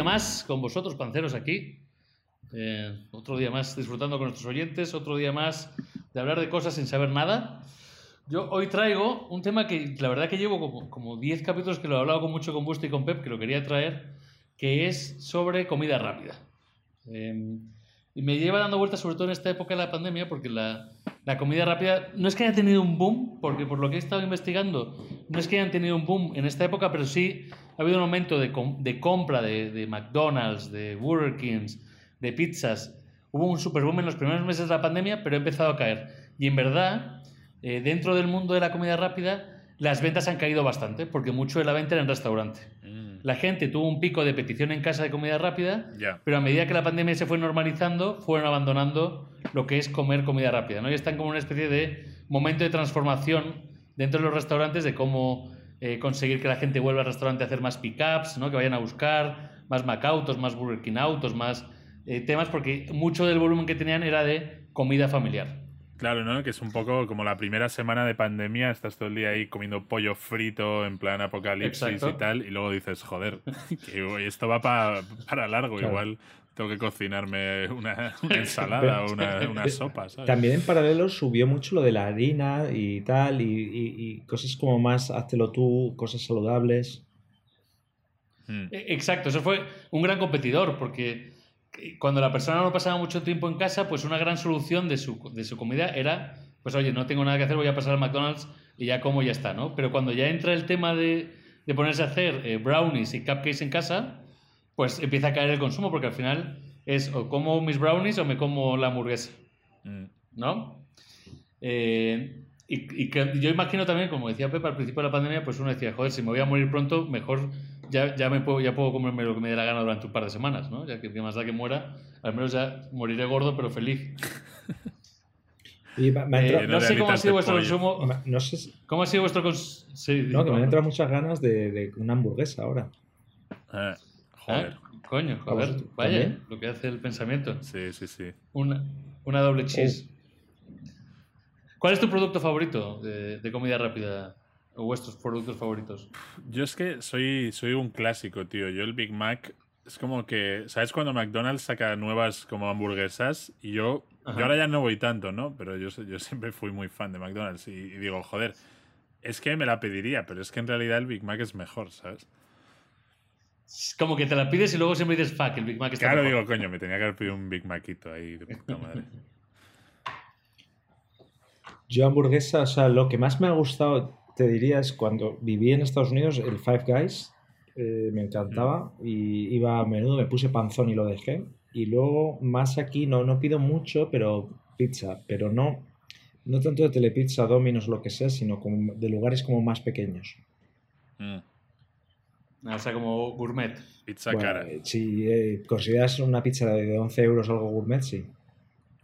día más con vosotros, panceros, aquí. Eh, otro día más disfrutando con nuestros oyentes, otro día más de hablar de cosas sin saber nada. Yo hoy traigo un tema que la verdad que llevo como 10 capítulos que lo he hablado con mucho con Busto y con Pep, que lo quería traer, que es sobre comida rápida. Em, y me lleva dando vueltas sobre todo en esta época de la pandemia, porque la, la comida rápida no es que haya tenido un boom, porque por lo que he estado investigando, no es que hayan tenido un boom en esta época, pero sí ha habido un aumento de, de compra de, de, McDonald's, de Burger Kings, de pizzas. Hubo un super boom en los primeros meses de la pandemia, pero ha empezado a caer. Y en verdad, eh, dentro del mundo de la comida rápida, las ventas han caído bastante, porque mucho de la venta era en restaurante. Mm. La gente tuvo un pico de petición en casa de comida rápida, pero a medida que la pandemia se fue normalizando, fueron abandonando lo que es comer comida rápida. ¿no? Y están como una especie de momento de transformación dentro de los restaurantes de cómo eh, conseguir que la gente vuelva al restaurante a hacer más pickups, ¿no? que vayan a buscar más Macautos, más Burger King autos, más eh, temas, porque mucho del volumen que tenían era de comida familiar. Claro, ¿no? Que es un poco como la primera semana de pandemia, estás todo el día ahí comiendo pollo frito en plan apocalipsis y tal, y luego dices, joder, que esto va para largo, igual tengo que cocinarme una, ensalada o una, sopa. ¿sabes? También en paralelo subió mucho lo de la harina y tal, y, cosas como más, háztelo tú, cosas saludables. Hmm. E, exacto, eso fue un gran competidor, porque cuando la persona no pasaba mucho tiempo en casa, pues una gran solución de su, de su comida era, pues oye, no tengo nada que hacer, voy a pasar al McDonald's y ya como ya está, ¿no? Pero cuando ya entra el tema de, de ponerse a hacer eh, brownies y cupcakes en casa, pues empieza a caer el consumo porque al final es o como mis brownies o me como la hamburguesa, mm. ¿no? Eh, y, y que yo imagino también, como decía Pepe al principio de la pandemia, pues uno decía, joder, si me voy a morir pronto, mejor ya, ya, me puedo, ya puedo comerme lo que me dé la gana durante un par de semanas, ¿no? Ya que, más da que muera, al menos ya moriré gordo pero feliz. Y eh, no, sé cómo ha sido vuestro consumo. No sé ¿Cómo ha sido vuestro consumo? Sí, no, que me han entrado muchas ganas de, de una hamburguesa ahora. Eh, joder. Ah, coño, joder. Vaya, lo que hace el pensamiento. Sí, sí, sí. Una, una doble cheese. ¿Cuál es tu producto favorito de, de comida rápida? ¿O vuestros productos favoritos? Yo es que soy, soy un clásico, tío. Yo el Big Mac es como que, ¿sabes cuando McDonald's saca nuevas como hamburguesas? Y yo, yo ahora ya no voy tanto, ¿no? Pero yo, yo siempre fui muy fan de McDonald's y, digo, joder, es que me la pediría, pero es que en realidad el Big Mac es mejor, ¿sabes? Como que te la pides y luego siempre dices, fuck, el Big Mac está Claro, digo, coño, me tenía que haber pedido un Big Macito ahí de puta madre. Yo hamburguesa, o sea, lo que más me ha gustado te diría es cuando viví en Estados Unidos, el Five Guys eh, me encantaba mm. y iba a menudo, me puse panzón y lo dejé. Y luego, más aquí, no, no pido mucho, pero pizza, pero no, no tanto de telepizza, dominos, lo que sea, sino como de lugares como más pequeños. Mm. O sea, como gourmet. Pizza cara. Eh, si eh, consideras una pizza de 11 euros algo gourmet, sí.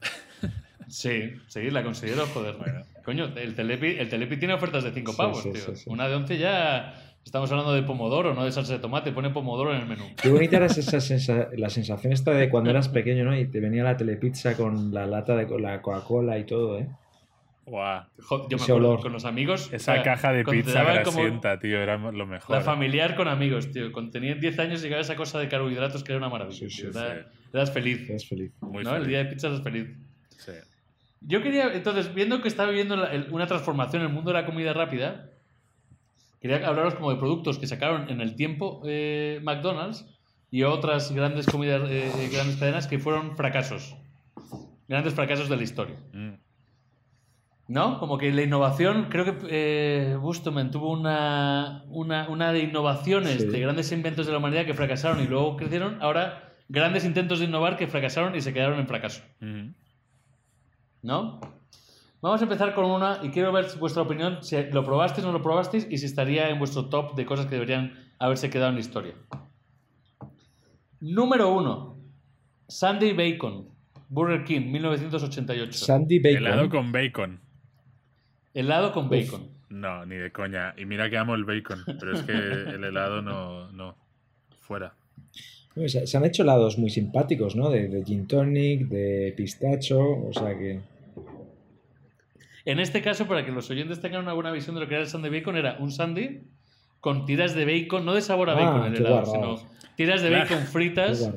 sí, sí, la considero, joder. Coño, el Telepi, el Telepi tiene ofertas de 5 pavos, tío. Una de 11 ya. Estamos hablando de pomodoro, no de salsa de tomate. Pone pomodoro en el menú. Qué bonita era esa la sensación esta de cuando eras pequeño, ¿no? Y te venía la telepizza con la lata de la Coca-Cola y todo, ¿eh? Guau. Yo me acuerdo con los amigos. Esa caja de pizza grasienta, tío, era lo mejor. La familiar con amigos, tío. Cuando tenías 10 años llegaba esa cosa de carbohidratos que era una maravilla. Sí, eras, feliz. Eras feliz. Muy ¿no? El día de pizza eras feliz. Sí. Yo quería, entonces, viendo que está viviendo una transformación en el mundo de la comida rápida, quería hablaros como de productos que sacaron en el tiempo eh, McDonald's y otras grandes comidas, eh, eh, grandes cadenas que fueron fracasos. Grandes fracasos de la historia. Mm. ¿No? Como que la innovación, creo que eh, Bustoman tuvo una, una, de innovaciones, de grandes inventos de la humanidad que fracasaron y luego crecieron. Ahora, grandes intentos de innovar que fracasaron y se quedaron en fracaso. ¿no? Vamos a empezar con una y quiero ver vuestra opinión, si lo probasteis o no lo probasteis y si estaría en vuestro top de cosas que deberían haberse quedado en la historia. Número uno, Sandy Bacon, Burger King, 1988. Sandy Bacon. Helado con bacon. Helado con bacon. No, ni de coña. Y mira que amo el bacon, pero es que el helado no, no. Fuera. Se han hecho helados muy simpáticos, ¿no? De, de gin tonic, de pistacho, o sea que... En este caso, para que los oyentes tengan una buena visión de lo que era el sandy bacon, era un sandy con tiras de bacon, no de sabor a ah, bacon en el helado, sino tiras de bacon fritas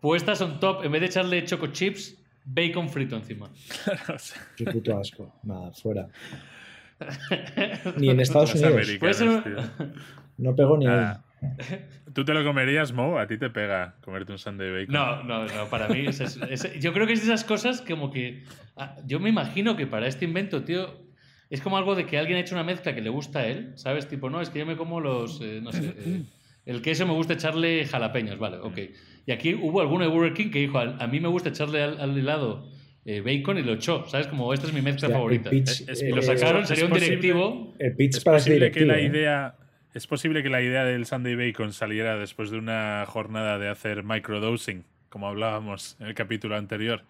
puestas on top, en vez de echarle choco chips, bacon frito encima. Qué puto asco. Nada, fuera. Ni en Estados Unidos. Americanos, tío. No pegó ni. Nada. ¿Tú te lo comerías, Mo? ¿A ti te pega comerte un sundae bacon? No, no, no, para mí es, es- es- yo creo que es de esas cosas como que ah, yo me imagino que para este invento, tío, es como algo de que alguien ha hecho una mezcla que le gusta a él, ¿sabes? Tipo, no, es que yo me como los, eh, no sé, eh, el queso me gusta echarle jalapeños, vale, ok. Y aquí hubo alguno de Burger King que dijo, a, a mí me gusta echarle al, al helado eh, bacon y lo echó, ¿sabes? Como esta es mi mezcla favorita. pitch, Es- eh, lo sacaron, sería un posible- directivo. El pitch Es para posible que la ¿eh? idea. Es posible que la idea del Sunday Bacon saliera después de una jornada de hacer microdosing, como hablábamos en el capítulo anterior.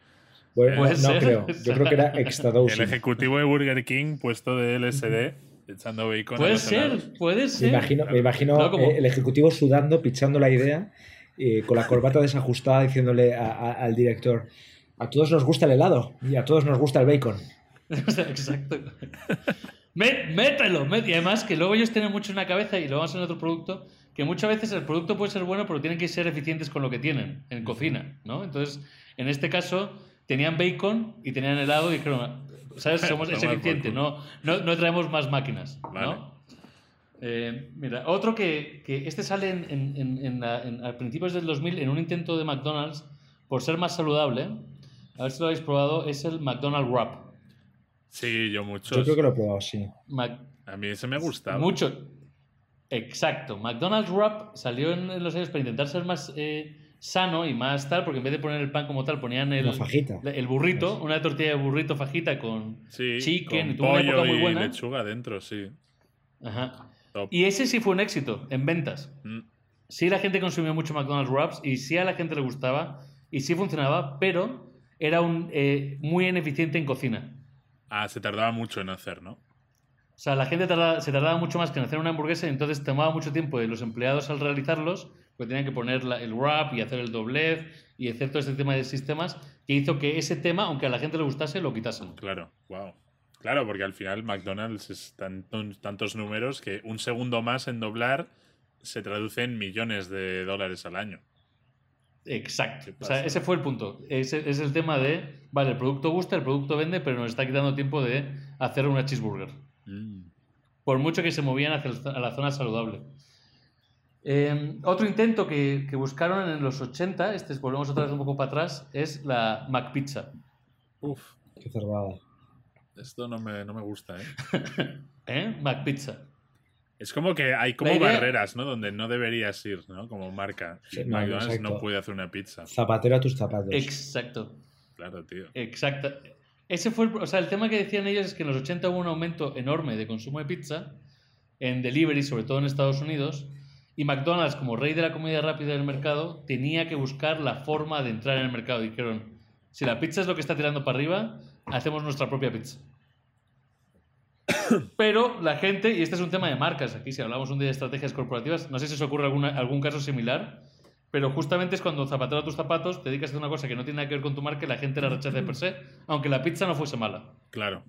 Bueno, Puede no ser. creo. Yo creo que era extra El ejecutivo de Burger King puesto de LSD echando bacon. Puede ser, puede Me ser. imagino, me imagino No, como- eh, el ejecutivo sudando, pichando la idea, eh, con la corbata desajustada, diciéndole a- a- al director: A todos nos gusta el helado y a todos nos gusta el bacon. Exacto. Mé- Mételo, mét- Y además que luego ellos tienen mucho en la cabeza y lo vamos a hacer en otro producto, que muchas veces el producto puede ser bueno, pero tienen que ser eficientes con lo que tienen en cocina, ¿no? Entonces, en este caso, tenían bacon y tenían helado y dijeron, ¿sabes? Somos, es eficiente, no, no, no traemos más máquinas, Vale. ¿no? Eh, mira, otro que, que este sale en, en- en- en la- en- a principios del 2000 en un intento de McDonald's por ser más saludable, a ver si lo habéis probado, es el McDonald's Wrap. Sí, yo muchos. Yo creo que lo he probado, sí. Mac- A mí ese me gustaba. mucho. Exacto. McDonald's Wrap salió en, los años para intentar ser más eh, sano y más tal, porque en vez de poner el pan como tal, ponían el, La fajita. el burrito, una tortilla de burrito fajita con. Sí, chicken, y con tuvo una época pollo muy y buena. lechuga dentro, sí. Ajá. Top. Y ese sí fue un éxito en ventas. Mm. Sí, la gente consumió mucho McDonald's Wraps y sí a la gente le gustaba y sí funcionaba, pero era un, eh, muy ineficiente en cocina. Ah, se tardaba mucho en hacer, ¿no? O sea, la gente se tardaba mucho más que en hacer una hamburguesa y entonces tomaba mucho tiempo de los empleados al realizarlos, porque tenían que poner la- el wrap y hacer el doblez y hacer todo este tema de sistemas, que hizo que ese tema, aunque a la gente le gustase, lo quitasen. Claro, wow. Claro, porque al final McDonald's es tantos, tantos números que un segundo más en doblar se traduce en millones de dólares al año. Exacto. ¿Qué O sea, ese fue el punto. Ese es el tema de, vale, el producto gusta, el producto vende, pero nos está quitando tiempo de hacer una cheeseburger. Mm. por mucho que se movían hacia la zona saludable. Eh, otro intento que, que buscaron en los 80, este es- volvemos otra vez un poco para atrás, es la McPizza. Uf, Qué cerrada. esto no me, no me gusta, ¿eh? ¿Eh? McPizza. Es como que hay como idea- barreras, ¿no? Donde no deberías ir, ¿no? Como marca. Sí, Y no, McDonald's exacto. no puede hacer una pizza. Zapatero a tus zapatos. Exacto. Claro, tío. Exacto. Ese fue el, o sea, el tema que decían ellos es que en los 80 hubo un aumento enorme de consumo de pizza en delivery, sobre todo en Estados Unidos, y McDonald's, como rey de la comida rápida del mercado, tenía que buscar la forma de entrar en el mercado. Dijeron, si la pizza es lo que está tirando para arriba, hacemos nuestra propia pizza. Pero la gente, y este es un tema de marcas, aquí si hablamos un día de estrategias corporativas, no sé si os ocurre alguna, algún caso similar, pero justamente es cuando zapatero a tus zapatos, te dedicas a hacer una cosa que no tiene nada que ver con tu marca y la gente la rechaza de per se, aunque la pizza no fuese mala. Claro.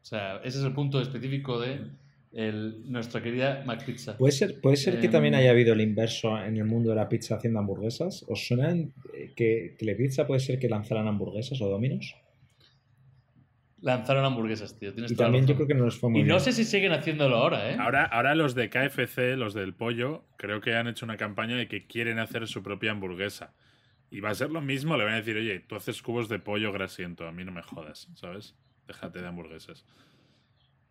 O sea, ese es el punto específico de el- nuestra querida McPizza. ¿Puede ser, puede ser que Em, también haya habido el inverso en el mundo de la pizza haciendo hamburguesas? ¿Os suena eh, que Telepizza puede ser que lanzaran hamburguesas o dominos? Lanzaron hamburguesas, tío. Tienes Y toda la también yo creo que no les fue muy Y no sé si siguen haciéndolo ahora, ¿eh? Ahora, ahora los de KFC, los del pollo, creo que han hecho una campaña de que quieren hacer su propia hamburguesa. Y va a ser lo mismo, le van a decir, oye, tú haces cubos de pollo grasiento, a mí no me jodas, ¿sabes? Déjate de hamburguesas.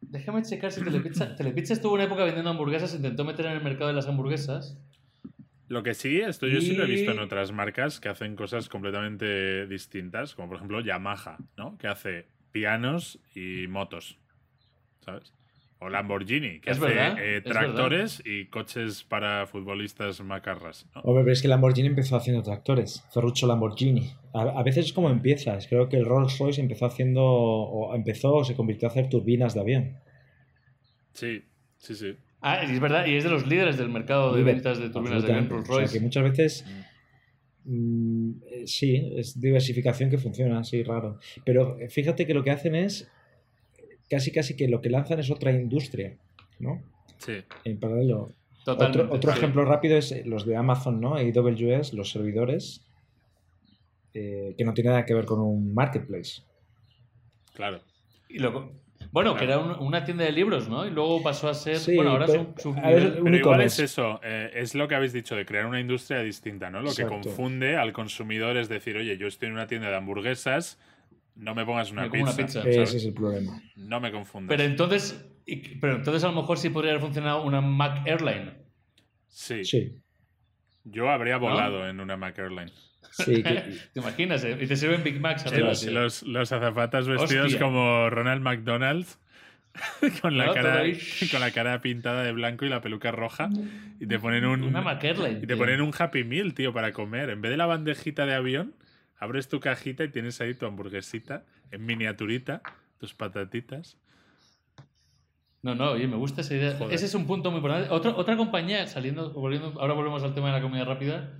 Déjame checar si Telepizza, Telepizza estuvo una época vendiendo hamburguesas, intentó meter en el mercado de las hamburguesas. Lo que sí, esto yo sí lo he visto en Y- otras marcas que hacen cosas completamente distintas, como por ejemplo Yamaha, ¿no? Que hace pianos y motos, ¿sabes? O Lamborghini, que Es hace verdad, eh, es tractores y coches para futbolistas macarras, ¿no? Hombre, pero es que Lamborghini empezó haciendo tractores. Ferruccio Lamborghini. A, a veces es como empiezas. Creo que el Rolls Royce empezó haciendo, o empezó o se convirtió a hacer turbinas de avión. Sí, sí, sí. Ah, es verdad, y es de los líderes del mercado de ventas de turbinas de avión. Rolls O sea, que Royce. muchas veces mm, eh, sí, es diversificación que funciona, sí, raro. Pero eh, fíjate que lo que hacen es casi casi que lo que lanzan es otra industria, ¿no? Sí. En paralelo. Totalmente, otro otro sí. ejemplo rápido es los de Amazon, ¿no? AWS, los servidores, eh, que no tiene nada que ver con un marketplace. Claro. Y luego- bueno, que era un- una tienda de libros, ¿no? Y luego pasó a ser. Sí, bueno, ahora es pero- un nivel. un Pero igual es eso, eh, es lo que habéis dicho, de crear una industria distinta, ¿no? Lo que confunde al consumidor es decir, oye, yo estoy en una tienda de hamburguesas, no me pongas una Me pizza. una pizza. ¿sabes? Ese es el problema. No me confundas. Pero entonces, y- pero entonces a lo mejor sí podría haber funcionado una Mac Airline. sí, Sí. yo habría volado en una Mac Airline. Sí, que- ¿Te imaginas? eh? Y te sirven Big Macs. Los, sí. los, los azafatas vestidos Hostia. como Ronald McDonald, con la, No, cara, con la cara pintada de blanco y la peluca roja, y te ponen un, Una y te tío. ponen un Happy Meal, tío, para comer. En vez de la bandejita de avión, abres tu cajita y tienes ahí tu hamburguesita en miniaturita, tus patatitas. No, no, oye, me gusta esa idea. Joder. Ese es un punto muy importante. Otra, otra compañía, saliendo, volviendo, ahora volvemos al tema de la comida rápida,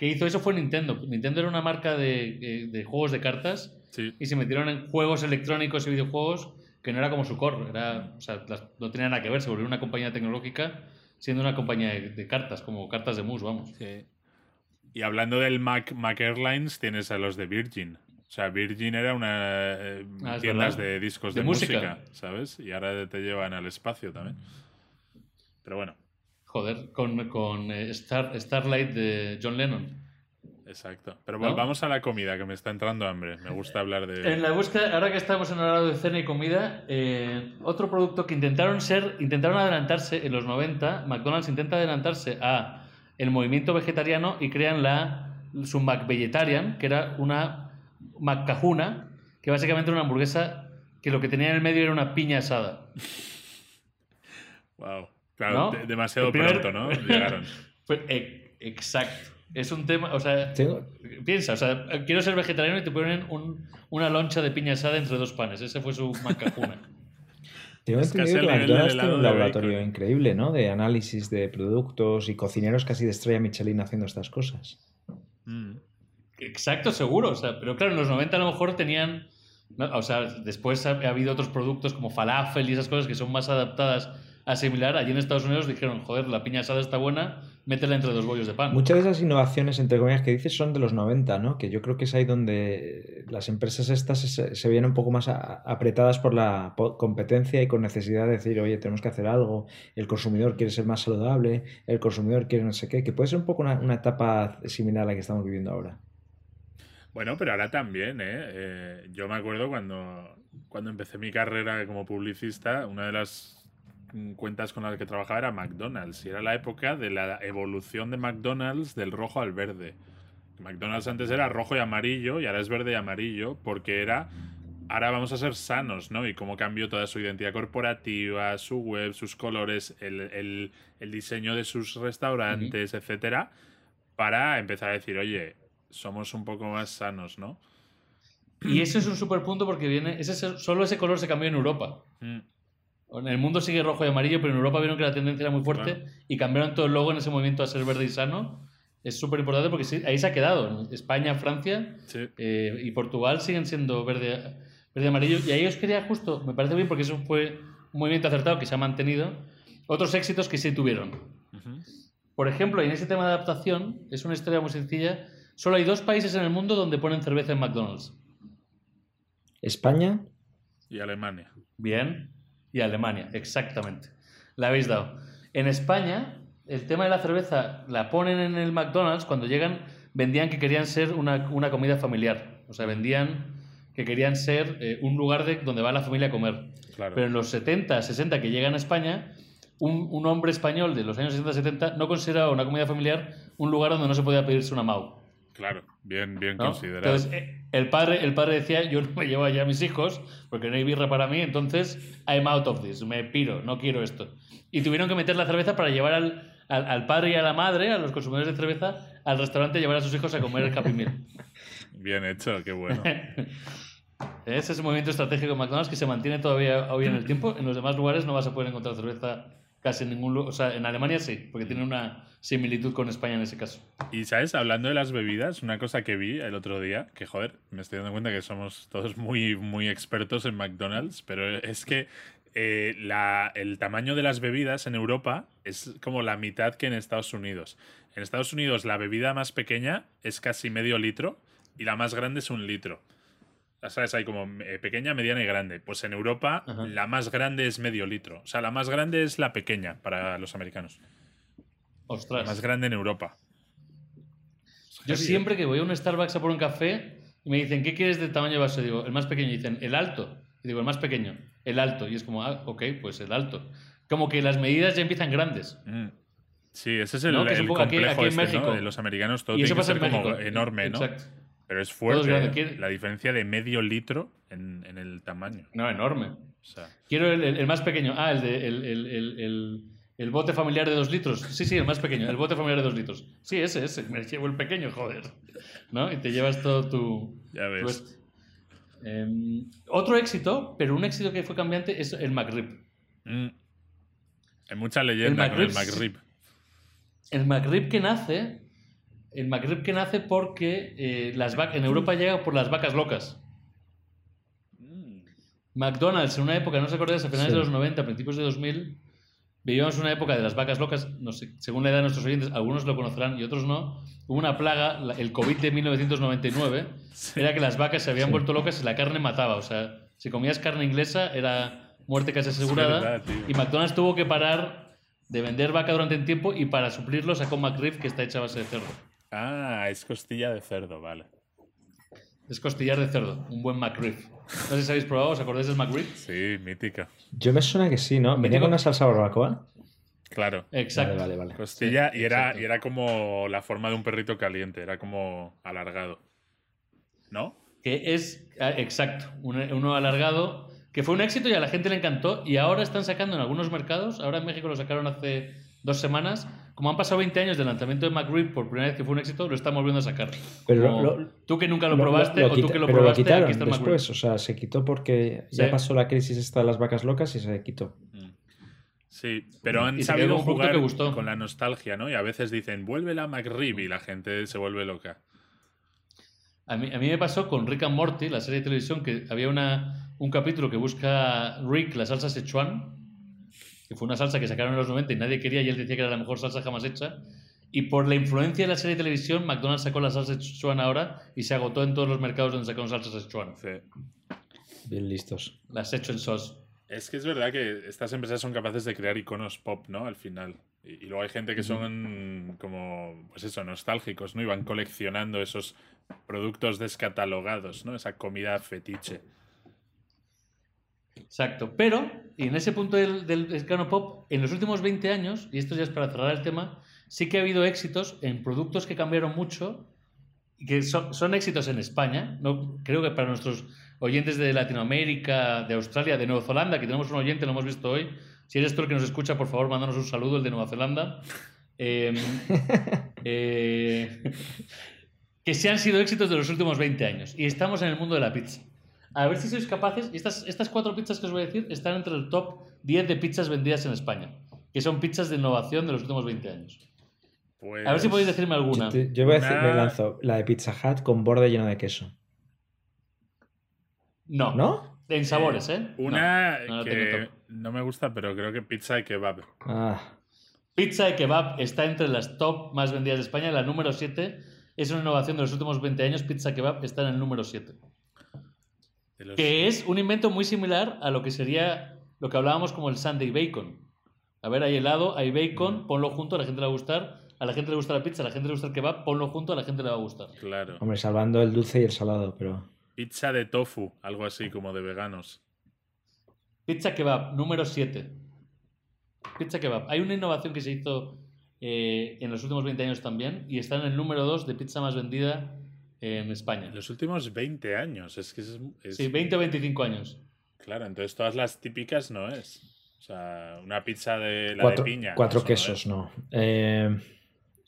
que hizo eso fue Nintendo. Nintendo era una marca de, de- juegos de cartas Sí, y se metieron en juegos electrónicos y videojuegos que no era como su core. Era, o sea, no tenía nada que ver. Se volvió una compañía tecnológica siendo una compañía de, de cartas, como cartas de mus, vamos. sí. Y hablando del Mac, Mac Airlines, tienes a los de Virgin. O sea, Virgin era una eh, Ah, tiendas verdad. de discos De de, música. música, ¿sabes? Y ahora te llevan al espacio también. Pero bueno, Joder, con, con eh, Star, Starlight de John Lennon. exacto. Pero ¿No? volvamos a la comida, que me está entrando hambre. Me gusta hablar de... En la búsqueda, ahora que estamos en el horario de cena y comida, eh, otro producto que intentaron ser, intentaron adelantarse en los 90, McDonald's intenta adelantarse a el movimiento vegetariano y crean la su McVegetarian, que era una McCajuna, que básicamente era una hamburguesa que lo que tenía en el medio era una piña asada. Wow. Claro, ¿No? de- demasiado primer- pronto, ¿no? Llegaron. E- exacto. Es un tema, o sea, tengo, piensa, o sea, quiero ser vegetariano y te ponen un- una loncha de piña asada entre dos panes. Ese fue su McCajuna. tengo Es entendido que McDonald's tiene un laboratorio bacon. increíble, ¿no? De análisis de productos y cocineros casi de estrella Michelin haciendo estas cosas. Mm. Exacto, seguro. O sea, pero claro, en los 90 a lo mejor tenían. ¿no? O sea, después ha, ha habido otros productos como falafel y esas cosas que son más adaptadas a similar. Allí en Estados Unidos dijeron, joder, la piña asada está buena, métela entre dos bollos de pan. Muchas de esas innovaciones, entre comillas, que dices son de los 90, ¿no? Que yo creo que es ahí donde las empresas estas se, se vienen un poco más a- apretadas por la competencia y con necesidad de decir, oye, tenemos que hacer algo, el consumidor quiere ser más saludable, el consumidor quiere no sé qué, que puede ser un poco una, una etapa similar a la que estamos viviendo ahora. Bueno, pero ahora también, ¿eh? Eh, Yo me acuerdo cuando, cuando empecé mi carrera como publicista, una de las cuentas con las que trabajaba era McDonald's. Y era la época de la evolución de McDonald's del rojo al verde. McDonald's antes era rojo y amarillo y ahora es verde y amarillo porque era... Ahora vamos a ser sanos, ¿no? Y cómo cambió toda su identidad corporativa, su web, sus colores, el, el- el diseño de sus restaurantes, etcétera, para empezar a decir, oye, somos un poco más sanos, ¿no? Y ese es un super punto porque viene. Ese, es- solo ese color se cambió en Europa. Mm, En el mundo sigue rojo y amarillo, pero en Europa vieron que la tendencia era muy fuerte Claro. y cambiaron todo el logo en ese movimiento a ser verde y sano. Es súper importante porque sí, ahí se ha quedado. España, Francia Sí. eh, y Portugal siguen siendo verde, verde y amarillo. Y ahí os quería justo, me parece bien porque eso fue un movimiento acertado que se ha mantenido. Otros éxitos que sí tuvieron. Por ejemplo, en ese tema de adaptación, es una historia muy sencilla. Solo hay dos países en el mundo donde ponen cerveza en McDonald's. España, Y Alemania. Bien. Y Alemania, exactamente. La habéis dado. En España, el tema de la cerveza la ponen en el McDonald's. Cuando llegan, vendían que querían ser una, una comida familiar. O sea, vendían que querían ser eh, un lugar de, donde va la familia a comer. Claro. Pero en los 70, 60 que llegan a España, un, un hombre español de los años 60-70 no consideraba una comida familiar un lugar donde no se podía pedirse una MAU. Claro, bien, bien ¿no? considerado. Entonces, eh, el padre, el padre decía, yo no me llevo allá a mis hijos porque no hay birra para mí, entonces I'm out of this, me piro, no quiero esto. Y tuvieron que meter la cerveza para llevar al, al, al padre y a la madre, a los consumidores de cerveza, al restaurante y llevar a sus hijos a comer el Happy Meal. Bien hecho, qué bueno. Ese es un movimiento estratégico de McDonald's que se mantiene todavía hoy en el tiempo. En los demás lugares no vas a poder encontrar cerveza casi en ningún lugar. O sea, en Alemania sí, porque tiene una similitud con España en ese caso. Y sabes, hablando de las bebidas, una cosa que vi el otro día, que joder, me estoy dando cuenta que somos todos muy, muy expertos en McDonald's, pero es que eh, la- el tamaño de las bebidas en Europa es como la mitad que en Estados Unidos. En Estados Unidos la bebida más pequeña es casi medio litro y la más grande es un litro. ¿Sabes? Hay como eh, pequeña, mediana y grande. Pues en Europa Ajá. la más grande es medio litro. O sea, la más grande es la pequeña para los americanos. La Ostras. más grande en Europa. Yo siempre que voy a un Starbucks a por un café y me dicen, ¿qué quieres de tamaño de vaso? Digo, el más pequeño. Y dicen, el alto. Y digo, el más pequeño. El alto. Y es como, ah, ok, pues el alto. Como que las medidas ya empiezan grandes. Mm. Sí, ese es el, ¿No? El aquí- complejo aquí en este, ¿no? México. De los americanos todo y tiene que ser como enorme, ¿no? Exacto. Pero es fuerte. ¿eh? ¿Quién- la diferencia de medio litro en, en el tamaño. No, enorme. O sea, Quiero el, el- el más pequeño. Ah, el, de, el, el, el, el- el bote familiar de dos litros. Sí, sí, el más pequeño. El bote familiar de dos litros. Sí, ese, ese. Me llevo el pequeño, joder. ¿No? Y te llevas todo tu... ya tu ves. este. Em, otro éxito, pero un éxito que fue cambiante, es el McRib. Mm. Hay mucha leyenda con el McRib. El McRib que nace... El McRib que nace porque eh, las vac- en Europa llega por las vacas locas. McDonald's en una época, no os acordáis, a finales Sí. de los 90, principios de 2000, vivíamos una época de las vacas locas, no sé, según la edad de nuestros oyentes, algunos lo conocerán y otros no, hubo una plaga, la- el COVID de 1999, era que las vacas se habían Sí. vuelto locas y la carne mataba, o sea, si comías carne inglesa era muerte casi asegurada verdad, y McDonald's tuvo que parar de vender vaca durante un tiempo y para suplirlo sacó McRib que está hecha a base de cerdo. Ah, es costilla de cerdo, vale. Es costillar de cerdo, un buen McRib. No sé si habéis probado, ¿os acordáis del McRib? Sí, mítica. Yo me suena que sí, ¿no? ¿Venía con una salsa barbacoa? Claro. Exacto. Vale, vale, vale. Costilla Sí, y, era, exacto. y era como la forma de un perrito caliente, era como alargado. ¿No? que es ah, exacto, un- uno alargado, que fue un éxito y a la gente le encantó y ahora están sacando en algunos mercados, ahora en México lo sacaron hace dos semanas, como han pasado 20 años del lanzamiento de McRib por primera vez que fue un éxito, lo están volviendo a sacar. Pero Como lo- lo- tú que nunca lo, Lo- probaste lo o tú que lo pero probaste, lo quitaron aquí está el McRib. después, o sea, se quitó porque ya pasó la crisis esta de las vacas locas y se quitó. Mm. Sí, pero han sabido un jugar que gustó. con la nostalgia, ¿no? Y a veces dicen, vuelve la McRib y la gente se vuelve loca. A mí, a mí me pasó con Rick and Morty, la serie de televisión, que había una, un capítulo que busca Rick la salsa Sichuan, que fue una salsa que sacaron en los 90 y nadie quería y él decía que era la mejor salsa jamás hecha. Y por la influencia de la serie de televisión, McDonald's sacó la salsa Sichuan ahora y se agotó en todos los mercados donde sacaron salsa Sichuan. Sí. Bien listos. La Sichuan sauce. Es que es verdad que estas empresas son capaces de crear iconos pop, ¿no? Al final. Y, y luego hay gente que son como, pues eso, nostálgicos, ¿no? Y van coleccionando esos productos descatalogados, ¿no? Esa comida fetiche. Exacto. Pero, y en ese punto del, del escano pop, en los últimos 20 años, y esto ya es para cerrar el tema, sí que ha habido éxitos en productos que cambiaron mucho y que son, son éxitos en España. No, creo que para nuestros oyentes de Latinoamérica, de Australia, de Nueva Zelanda, que tenemos un oyente, lo hemos visto hoy. Si eres tú el que nos escucha, por favor, mándanos un saludo, el de Nueva Zelanda. Eh, eh, que sí han sido éxitos de los últimos 20 años. Y estamos en el mundo de la pizza. A ver si sois capaces. Estas, estas cuatro pizzas que os voy a decir están entre el top 10 de pizzas vendidas en España. Que son pizzas de innovación de los últimos 20 años. Pues, A ver si podéis decirme alguna. Yo, te- yo voy a decir, Una- me lanzo la de Pizza Hut con borde lleno de queso. No. ¿No? En sabores, ¿eh? Una No, no que top. no me gusta, pero creo que pizza y kebab. Ah, Pizza de kebab está entre las top más vendidas de España. La número 7 es una innovación de los últimos 20 años. Pizza kebab está en el número 7. Los- Que es un invento muy similar a lo que sería lo que hablábamos como el Sunday Bacon. A ver, hay helado, hay bacon, ponlo junto, a la gente le va a gustar. A la gente le gusta la pizza, a la gente le gusta el kebab, ponlo junto, a la gente le va a gustar. Claro. hombre, salvando el dulce y el salado, pero. Pizza de tofu, algo así como de veganos. Pizza kebab, número 7. Pizza kebab. Hay una innovación que se hizo eh, en los últimos 20 años también y está en el número 2 de pizza más vendida en España. En los últimos 20 años. Es que es, es- Sí, 20 o 25 años. Claro, entonces todas las típicas no es. O sea, una pizza de la cuatro de piña. cuatro quesos, es. no. Eh,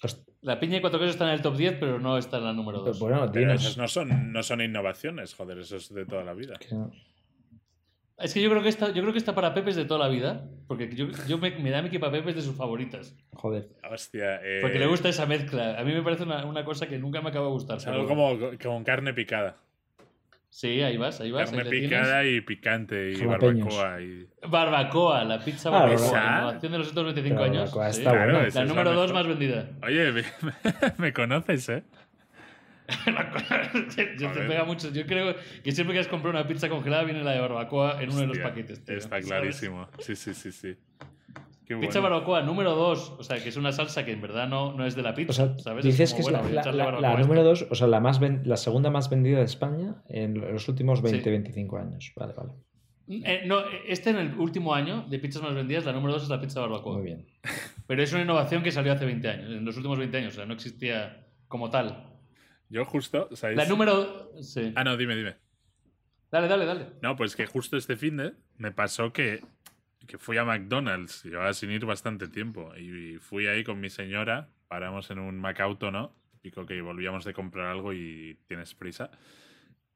los- La piña y cuatro quesos están en el top 10, pero no está en la número 2. bueno, Pero dinos. esas no son, no son innovaciones, joder, eso es de toda la vida. Es que yo creo que esta, yo creo que esta para Pepe es de toda la vida, porque yo, yo me, me da mi que para Pepe es de sus favoritas. Joder. Hostia. eh, Porque le gusta esa mezcla. A mí me parece una, una cosa que nunca me acaba de gustar. es algo como con carne picada. Sí, ahí vas, ahí vas. Carne ahí picada tienes. y picante y Jalapeños. barbacoa. Y... Barbacoa, la pizza Ah, barbacoa. ¿esa? Innovación de los 125 Pero años. barbacoa sí. está Claro, La número 2 mejor. más vendida. Oye, me, me conoces, ¿eh? te pega mucho. Yo creo que siempre que has comprado una pizza congelada viene la de barbacoa en uno de los Hostia, paquetes. tío. Está ¿Sabes? clarísimo. Sí, sí, sí, sí. Qué Pizza bueno. barbacoa número 2, o sea, que es una salsa que en verdad no, no es de la pizza, O sea, ¿sabes? dices como, que es bueno, la, la- la- barbacoa la número 2, o sea, la, más ven- la segunda más vendida de España en los últimos Sí. 20-25 años. Vale, vale. Eh, no, este en el último año de pizzas más vendidas, la número 2 es la pizza barbacoa. Muy bien. Pero es una innovación que salió hace 20 años, en los últimos 20 años, o sea, no existía como tal. Yo justo, ¿sabéis? La número... Sí. Ah, no, dime, dime. Dale, dale, dale. No, pues que justo este fin de me pasó que, que fui a McDonald's, llevaba sin ir bastante tiempo, y fui ahí con mi señora, paramos en un Macauto, ¿no? Pico que volvíamos de comprar algo y tienes prisa.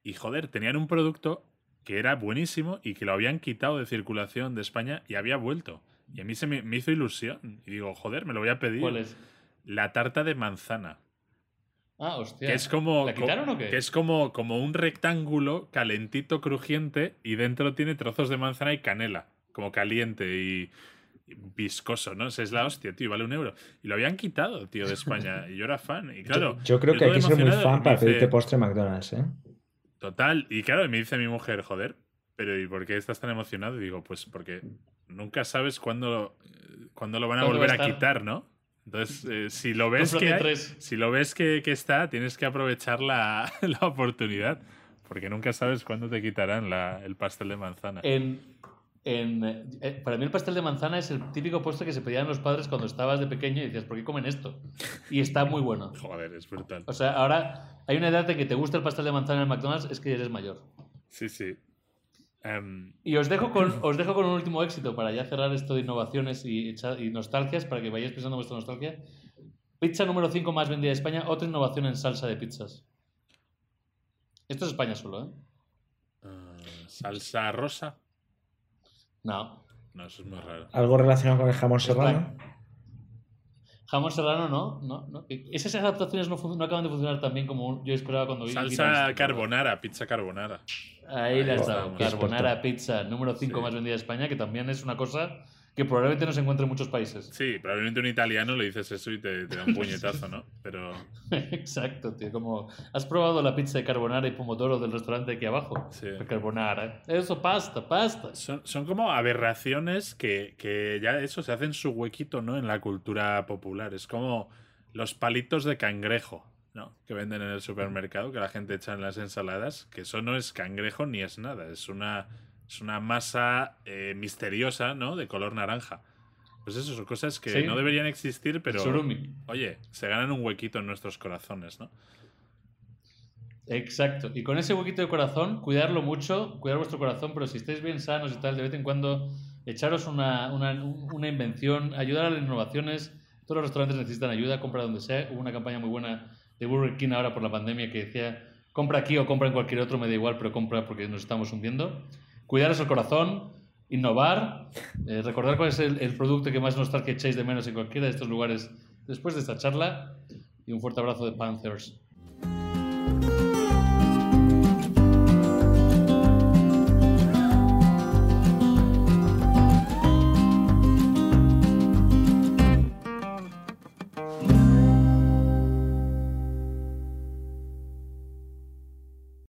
Y joder, tenían un producto que era buenísimo y que lo habían quitado de circulación de España y había vuelto. Y a mí se me, me hizo ilusión. Y digo, joder, me lo voy a pedir. ¿Cuál es? La tarta de manzana. Ah, hostia. Que es como. ¿La quitaron o qué? Que es como, como un rectángulo calentito, crujiente, y dentro tiene trozos de manzana y canela. Como caliente y, y viscoso, ¿no? O sea, es la hostia, tío, vale un euro. Y lo habían quitado, tío, de España. Y yo era fan. Y claro. yo, yo creo que hay que ser muy fan para dice, pedirte postre McDonald's, ¿eh? Total. Y claro, y me dice mi mujer, joder, pero ¿y por qué estás tan emocionado? Y digo, pues porque nunca sabes cuándo, cuándo lo van a ¿Cuándo va volver a quitar, ¿no? Entonces, eh, si lo ves que hay- si lo ves que, que está, tienes que aprovechar la, la oportunidad. Porque nunca sabes cuándo te quitarán la- el pastel de manzana. En, en, eh, para mí el pastel de manzana es el típico postre que se pedían los padres cuando estabas de pequeño y decías, ¿por qué comen esto? Y está muy bueno. Joder, es brutal. O sea, ahora hay una edad de que te gusta el pastel de manzana en el McDonald's, es que eres mayor. Sí, sí. Em, Y os dejo con, os dejo con un último éxito para ya cerrar esto de innovaciones y, nostalgias, para que vayáis pensando en vuestra nostalgia. Pizza número 5 más vendida de España, otra innovación en salsa de pizzas. Esto es España solo, ¿eh? eh, salsa rosa. No. No, eso es muy raro. ¿Algo relacionado con el jamón serrano? Jamón serrano, no. no, no. Esas adaptaciones no, no acaban de funcionar tan bien como yo esperaba cuando vi. la Salsa carbonara, pizza carbonara. Ahí Ahí dado. estamos. Carbonara pizza número 5 Sí. más vendida de España, que también es una cosa que probablemente no se encuentre en muchos países. Sí, probablemente un italiano le dices eso y te, te da un puñetazo, ¿no? Pero Exacto, tío. Como, ¿has probado la pizza de carbonara y pomodoro del restaurante aquí abajo? Sí. De carbonara. Eso, pasta, pasta. son, son como aberraciones que, que ya eso se hacen su huequito, ¿no? En la cultura popular. Es como los palitos de cangrejo, ¿no? Que venden en el supermercado, que la gente echa en las ensaladas, que eso no es cangrejo ni es nada, es una, es una masa eh, misteriosa, ¿no? De color naranja. Pues eso son cosas que Sí. no deberían existir, pero Surumi. oye, se ganan un huequito en nuestros corazones, ¿no? Exacto. Y con ese huequito de corazón, cuidarlo mucho, cuidar vuestro corazón, pero si estáis bien sanos y tal, de vez en cuando echaros una, una, una invención, ayudar a las innovaciones. Todos los restaurantes necesitan ayuda, compra donde sea. Hubo una campaña muy buena de Burger King ahora por la pandemia que decía, compra aquí o compra en cualquier otro, me da igual, pero compra porque nos estamos hundiendo. Cuidaros el corazón, innovar, eh, recordar cuál es el, producto que más nostalgia echáis de menos en cualquiera de estos lugares después de esta charla. Y un fuerte abrazo de Panthers.